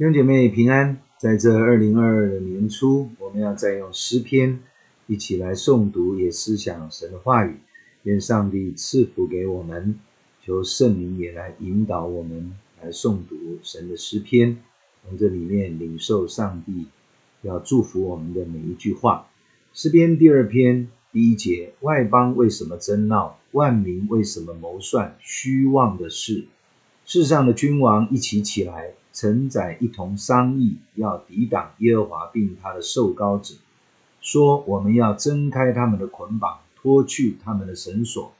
弟兄姐妹平安，在这二零二二的年初，我们要再用诗篇一起来诵读，也思想神的话语。愿上帝赐福给我们，求圣灵也来引导我们来诵读神的诗篇，从这里面领受上帝要祝福我们的每一句话。诗篇第二篇第一节：外邦为什么争闹？万民为什么谋算虚妄的事？世上的君王一起起来。臣宰一同商议，要抵挡耶和华并他的受膏者，说：我们要挣开他们的捆绑，脱去他们的绳索。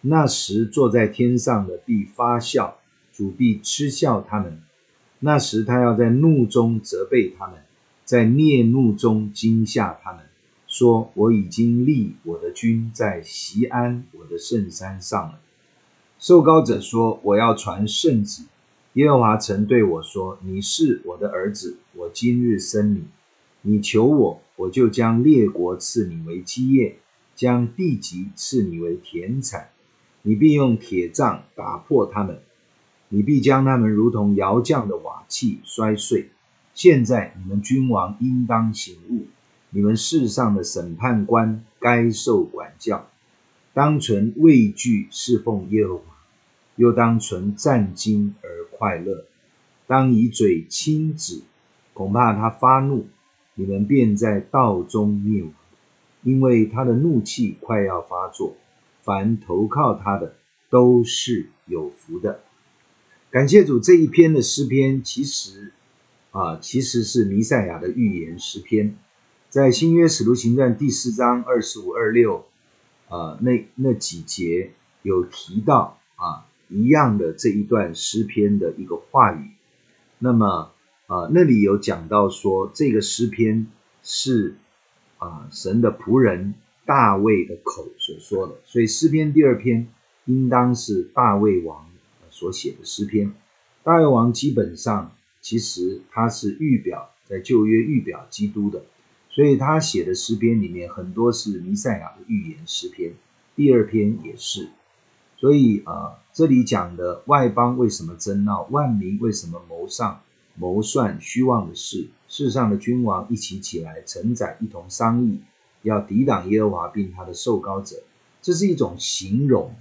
那时坐在天上的必发笑，主必嗤笑他们。那时他要在怒中责备他们，在烈怒中惊吓他们，说：我已经立我的君在锡安我的圣山上了。受膏者说：我要传圣旨。耶和华曾对我说：“你是我的儿子，我今日生你。你求我，我就将列国赐你为基业，将地极赐你为田产。你必用铁杖打破他们，你必将他们如同窑匠的瓦器摔碎。现在你们君王应当醒悟，你们世上的审判官该受管教，当存畏惧侍奉耶和华，又当存战兢而。”快乐，当以嘴亲子，恐怕他发怒，你们便在道中灭亡，因为他的怒气快要发作。凡投靠他的都是有福的。感谢主，这一篇的诗篇其实啊，其实是弥赛亚的预言诗篇，在新约使徒行传第四章二十五、二六啊那那几节有提到啊。一样的这一段诗篇的一个话语，那么啊、那里有讲到说，这个诗篇是啊、神的仆人大卫的口所说的，所以诗篇第二篇应当是大卫王所写的诗篇。大卫王基本上其实他是预表在旧约预表基督的，所以他写的诗篇里面很多是弥赛亚的预言诗篇，第二篇也是。所以啊、这里讲的外邦为什么争闹？万民为什么谋上谋算虚妄的事？世上的君王一起起来，承载一同商议，要抵挡耶和华并他的受膏者。这是一种形容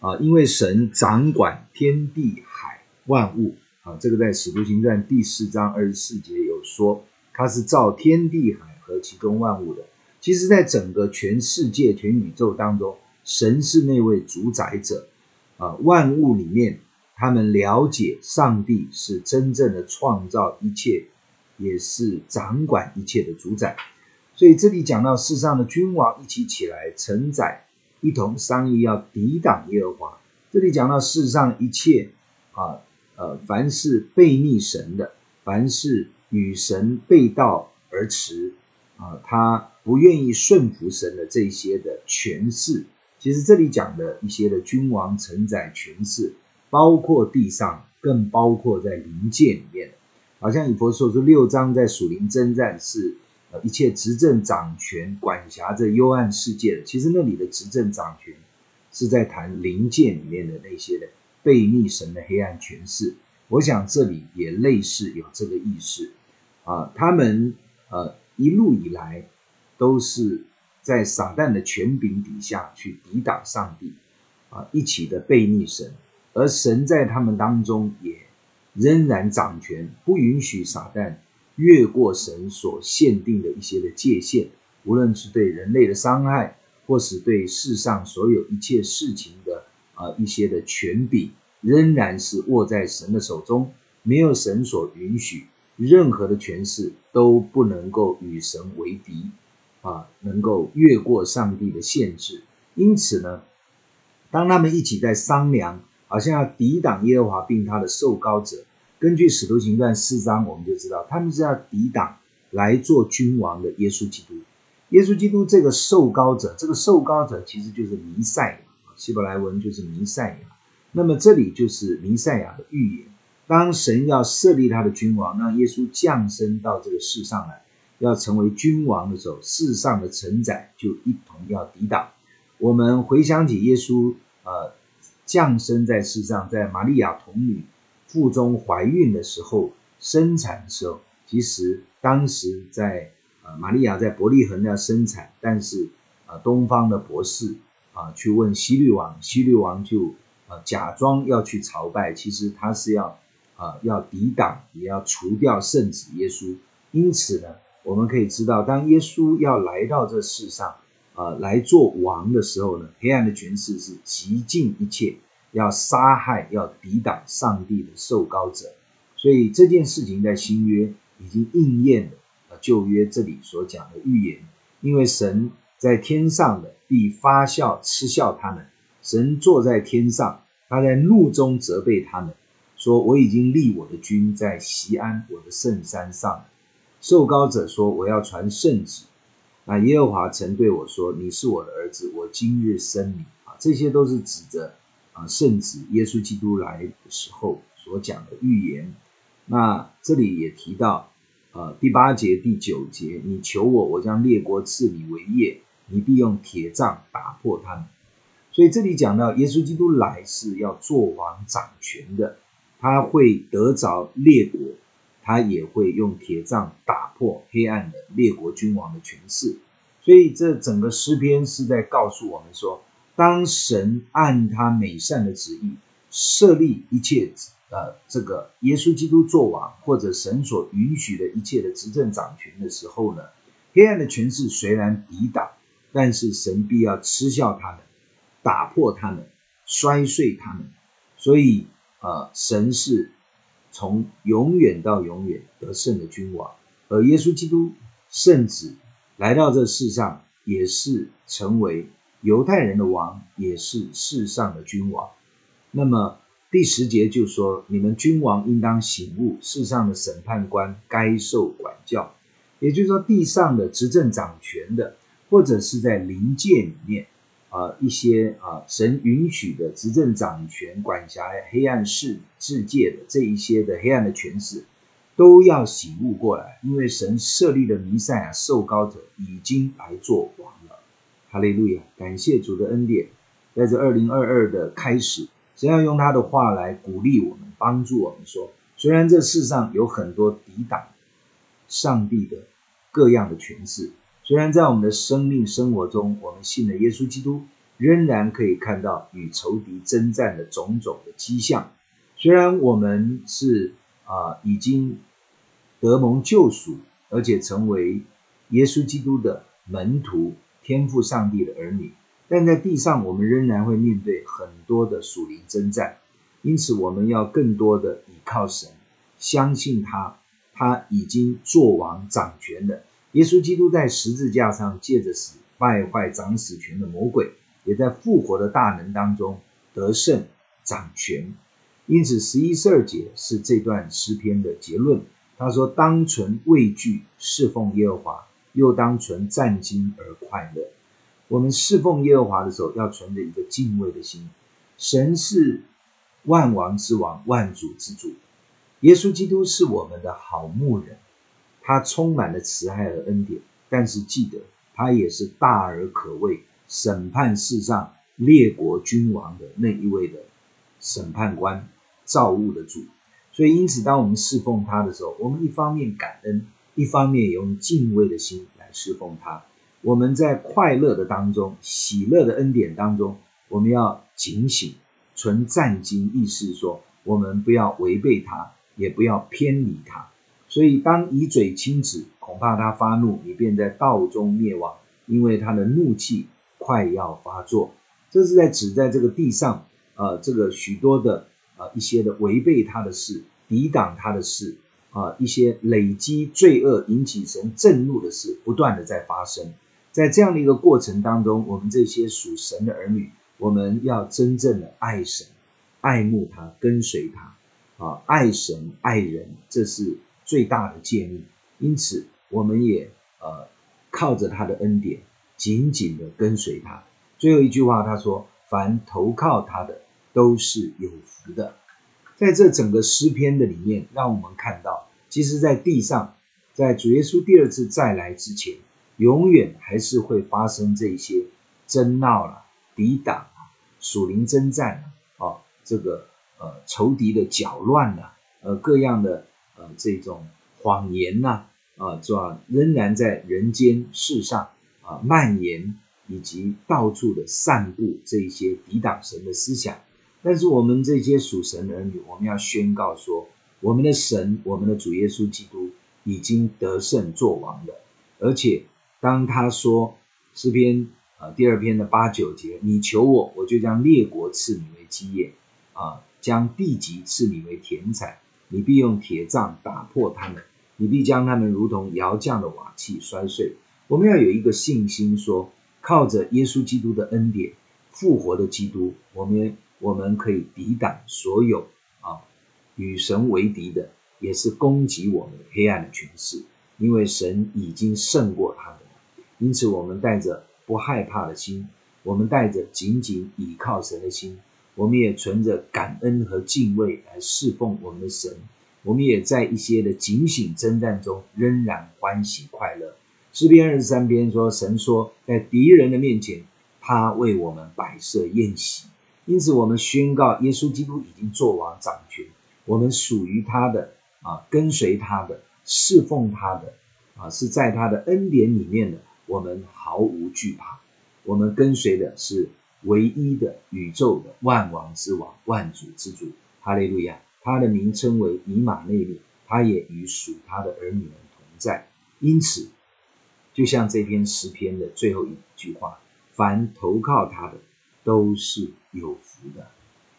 啊、因为神掌管天地海万物啊，这个在使徒行传第四章二十四节有说，他是造天地海和其中万物的。其实，在整个全世界、全宇宙当中。神是那位主宰者，啊，万物里面，他们了解上帝是真正的创造一切，也是掌管一切的主宰。所以这里讲到世上的君王一起起来，承载一同商议，要抵挡耶和华。这里讲到世上一切啊，呃，凡是悖逆神的，凡是与神背道而驰啊，他不愿意顺服神的这些的权势。其实这里讲的一些的君王、承载、权势，包括地上，更包括在灵界里面。好像以弗所书六章在属灵征战是呃一切执政掌权、管辖着幽暗世界的。其实那里的执政掌权是在谈灵界里面的那些的悖逆神的黑暗权势。我想这里也类似有这个意思啊，他们呃一路以来都是。在撒旦的权柄底下去抵挡上帝，啊，一起的悖逆神，而神在他们当中也仍然掌权，不允许撒旦越过神所限定的一些的界限，无论是对人类的伤害，或是对世上所有一切事情的啊一些的权柄，仍然是握在神的手中，没有神所允许，任何的权势都不能够与神为敌。啊，能够越过上帝的限制，因此呢，当他们一起在商量，好像要抵挡耶和华并他的受膏者，根据使徒行传四章，我们就知道他们是要抵挡来做君王的耶稣基督。耶稣基督这个受膏者，这个受膏者其实就是弥赛亚，希伯来文就是弥赛亚。那么这里就是弥赛亚的预言，当神要设立他的君王，让耶稣降生到这个世上来。要成为君王的时候，世上的臣宰就一同要抵挡。我们回想起耶稣，呃，降生在世上，在玛利亚童女腹中怀孕的时候，生产的时候，其实当时在呃玛利亚在伯利恒要生产，但是呃东方的博士啊、去问希律王，希律王就呃假装要去朝拜，其实他是要啊、呃、要抵挡，也要除掉圣子耶稣。因此呢，我们可以知道，当耶稣要来到这世上、呃、来做王的时候呢，黑暗的权势是极尽一切。要杀害、要抵挡上帝的受膏者，所以这件事情在新约已经应验了。呃，旧约这里所讲的预言，因为神在天上的必发笑嗤笑他们，神坐在天上，他在怒中责备他们，说：“我已经立我的君在西安我的圣山上。”受膏者说：“我要传圣旨。”那耶和华曾对我说：“你是我的儿子，我今日生你。”啊，这些都是指着。啊，圣子耶稣基督来的时候所讲的预言，那这里也提到，呃，第八节、第九节，你求我，我将列国赐你为业，你必用铁杖打破他们。所以这里讲到耶稣基督来是要做王掌权的，他会得着列国，他也会用铁杖打破黑暗的列国君王的权势。所以这整个诗篇是在告诉我们说。当神按他美善的旨意设立一切，呃，这个耶稣基督作王，或者神所允许的一切的执政掌权的时候呢，黑暗的权势虽然抵挡，但是神必要嗤笑他们，打破他们，摔碎他们。所以，呃，神是从永远到永远得胜的君王，而耶稣基督圣子来到这世上，也是成为。犹太人的王也是世上的君王，那么第十节就说：你们君王应当醒悟，世上的审判官该受管教。也就是说，地上的执政掌权的，或者是在灵界里面、呃、一些啊神允许的执政掌权管辖黑暗世世界的这一些的黑暗的权势，都要醒悟过来，因为神设立的弥赛亚受膏者已经来做王了。哈利路亚！感谢主的恩典，在这二零二二的开始，神要用他的话来鼓励我们，帮助我们说：虽然这世上有很多抵挡上帝的各样的权势，虽然在我们的生命生活中，我们信了耶稣基督，仍然可以看到与仇敌征战的种种的迹象。虽然我们是啊、已经得蒙救赎，而且成为耶稣基督的门徒。天赋上帝的儿女，但在地上，我们仍然会面对很多的属灵征战，因此我们要更多的依靠神，相信他，他已经作王掌权了。耶稣基督在十字架上借着死败坏掌死权的魔鬼，也在复活的大能当中得胜掌权。因此，十一、十二节是这段诗篇的结论。他说：“当存畏惧侍奉耶和华。”又当存战兢而快乐。我们侍奉耶和华的时候，要存着一个敬畏的心。神是万王之王，万主之主。耶稣基督是我们的好牧人，他充满了慈爱和恩典。但是记得，他也是大而可畏，审判世上列国君王的那一位的审判官，造物的主。所以，因此，当我们侍奉他的时候，我们一方面感恩。一方面用敬畏的心来侍奉他，我们在快乐的当中、喜乐的恩典当中，我们要警醒、存战兢，意思说我们不要违背他，也不要偏离他。所以，当以嘴亲子，恐怕他发怒，你便在道中灭亡，因为他的怒气快要发作。这是在指在这个地上，呃，这个许多的呃一些的违背他的事、抵挡他的事。啊，一些累积罪恶引起神震怒的事，不断的在发生。在这样的一个过程当中，我们这些属神的儿女，我们要真正的爱神、爱慕他、跟随他。啊，爱神爱人，这是最大的诫命。因此，我们也呃靠着他的恩典，紧紧的跟随他。最后一句话，他说：“凡投靠他的，都是有福的。”在这整个诗篇的里面，让我们看到。其实，在地上，在主耶稣第二次再来之前，永远还是会发生这些争闹了、抵挡啊、属灵征战啊，这个呃仇敌的搅乱了，呃各样的呃这种谎言呐啊，是吧？仍然在人间世上啊蔓延，以及到处的散布这些抵挡神的思想。但是我们这些属神的儿女，我们要宣告说，我们的神，我们的主耶稣基督已经得胜作王了。而且当他说诗篇啊第二篇的八九节，你求我，我就将列国赐你为基业啊，将地极赐你为田产，你必用铁杖打破他们，你必将他们如同摇匠的瓦器摔碎。我们要有一个信心说，说靠着耶稣基督的恩典，复活的基督，我们我们可以抵挡所有啊与神为敌的，也是攻击我们黑暗的权势。因为神已经胜过他们，因此我们带着不害怕的心，我们带着紧紧倚靠神的心，我们也存着感恩和敬畏来侍奉我们的神。我们也在一些的警醒征战中仍然欢喜快乐。诗篇二十三篇说：“神说，在敌人的面前，他为我们摆设宴席。”因此，我们宣告耶稣基督已经做王掌权，我们属于他的啊，跟随他的。侍奉他的啊，是在他的恩典里面的，我们毫无惧怕。我们跟随的是唯一的宇宙的万王之王、万主之主。哈利路亚！他的名称为以马内利，他也与属他的儿女们同在。因此，就像这篇诗篇的最后一句话：凡投靠他的，都是有福的；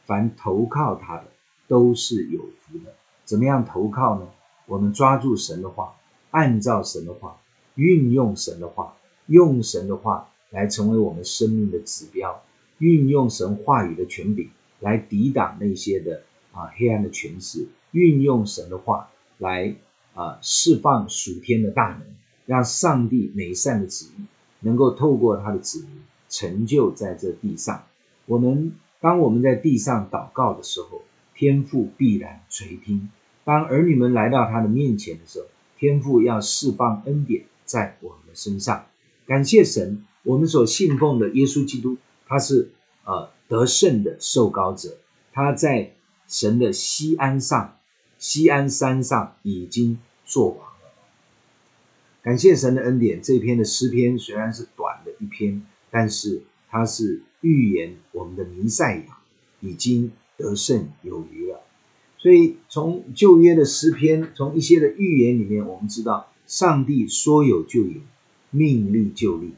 凡投靠他的，都是有福的。怎么样投靠呢？我们抓住神的话，按照神的话，运用神的话，用神的话来成为我们生命的指标，运用神话语的权柄来抵挡那些的啊黑暗的权势，运用神的话来啊释放属天的大能，让上帝美善的旨意能够透过他的旨意成就在这地上。我们当我们在地上祷告的时候，天父必然垂听。当儿女们来到他的面前的时候，天父要释放恩典在我们的身上。感谢神，我们所信奉的耶稣基督，他是呃得胜的受膏者，他在神的锡安上、锡安山上已经作王了。感谢神的恩典，这篇的诗篇虽然是短的一篇，但是它是预言我们的弥赛亚已经得胜有余了。所以，从旧约的诗篇，从一些的预言里面，我们知道，上帝说有就有，命立就立。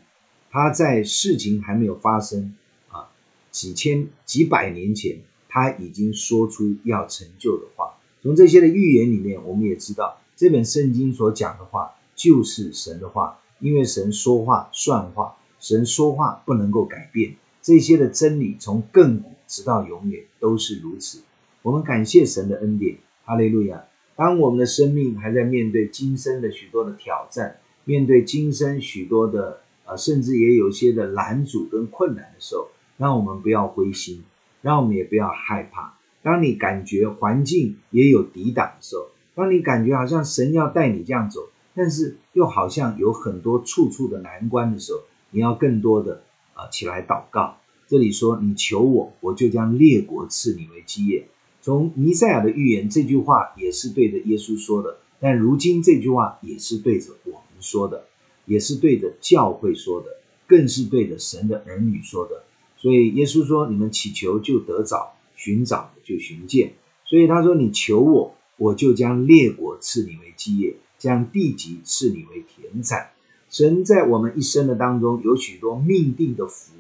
他在事情还没有发生啊，几千几百年前，他已经说出要成就的话。从这些的预言里面，我们也知道，这本圣经所讲的话就是神的话，因为神说话算话，神说话不能够改变。这些的真理，从亘古直到永远都是如此。我们感谢神的恩典，哈利路亚！当我们的生命还在面对今生的许多的挑战，面对今生许多的啊，甚至也有些的拦阻跟困难的时候，让我们不要灰心，让我们也不要害怕。当你感觉环境也有抵挡的时候，当你感觉好像神要带你这样走，但是又好像有很多处处的难关的时候，你要更多的啊、起来祷告。这里说：“你求我，我就将列国赐你为基业。”从弥赛亚的预言，这句话也是对着耶稣说的，但如今这句话也是对着我们说的，也是对着教会说的，更是对着神的儿女说的。所以耶稣说：“你们祈求就得着，寻找就寻见。”所以他说：“你求我，我就将列国赐你为基业，将地极赐你为田产。”神在我们一生的当中有许多命定的福，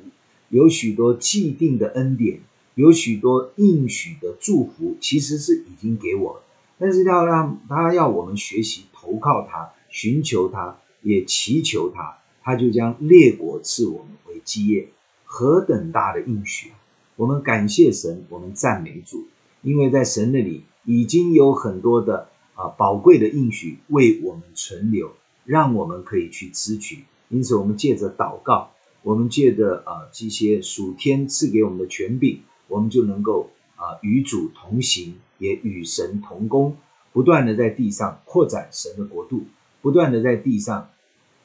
有许多既定的恩典。有许多应许的祝福，其实是已经给我了，但是要让他要我们学习投靠他，寻求他，也祈求他，他就将列国赐我们为基业，何等大的应许！我们感谢神，我们赞美主，因为在神那里已经有很多的啊宝贵的应许为我们存留，让我们可以去支取。因此，我们借着祷告，我们借着啊这些属天赐给我们的权柄。我们就能够啊与主同行，也与神同工，不断的在地上扩展神的国度，不断的在地上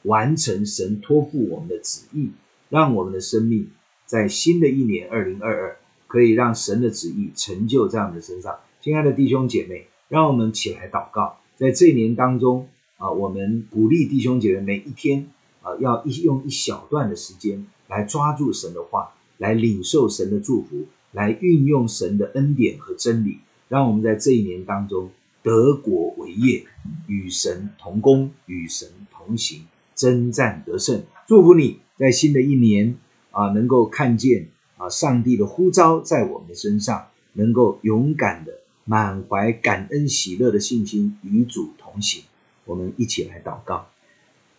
完成神托付我们的旨意，让我们的生命在新的一年二零二二可以让神的旨意成就在我们的身上。亲爱的弟兄姐妹，让我们起来祷告，在这一年当中啊，我们鼓励弟兄姐妹每一天啊，要一用一小段的时间来抓住神的话，来领受神的祝福，来运用神的恩典和真理，让我们在这一年当中得国为业，与神同工，与神同行，征战得胜。祝福你在新的一年啊，能够看见啊上帝的呼召在我们的身上，能够勇敢的。满怀感恩喜乐的信心与主同行，我们一起来祷告。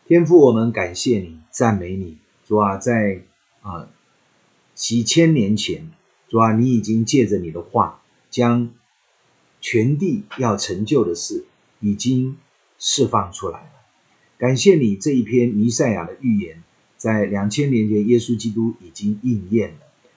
天父，我们感谢你，赞美你，主啊，在啊几千年前，主啊，你已经借着你的话，将全地要成就的事已经释放出来了。感谢你这一篇弥赛亚的预言，在两千年前，耶稣基督已经应验了，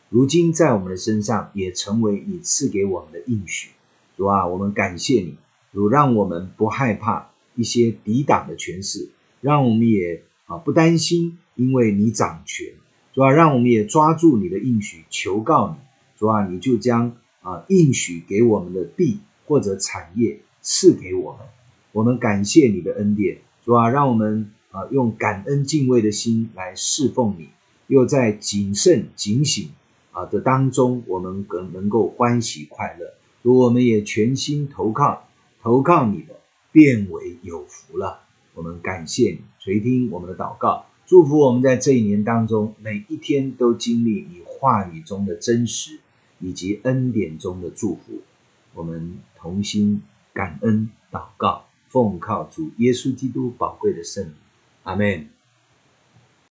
如今在我们的身上也成为你赐给我们的应许。主啊，我们感谢你，主让我们不害怕一些抵挡的权势，让我们也啊不担心，因为你掌权。主啊，让我们也抓住你的应许，求告你。主啊，你就将啊应许给我们的地或者产业赐给我们。我们感谢你的恩典。主啊，让我们啊用感恩敬畏的心来侍奉你，又在谨慎警醒啊的当中，我们更能够欢喜快乐。如我们也全心投靠，投靠你的，变为有福了。我们感谢你垂听我们的祷告，祝福我们在这一年当中，每一天都经历你话语中的真实，以及恩典中的祝福。我们同心感恩祷告，奉靠主耶稣基督宝贵的圣名，阿门。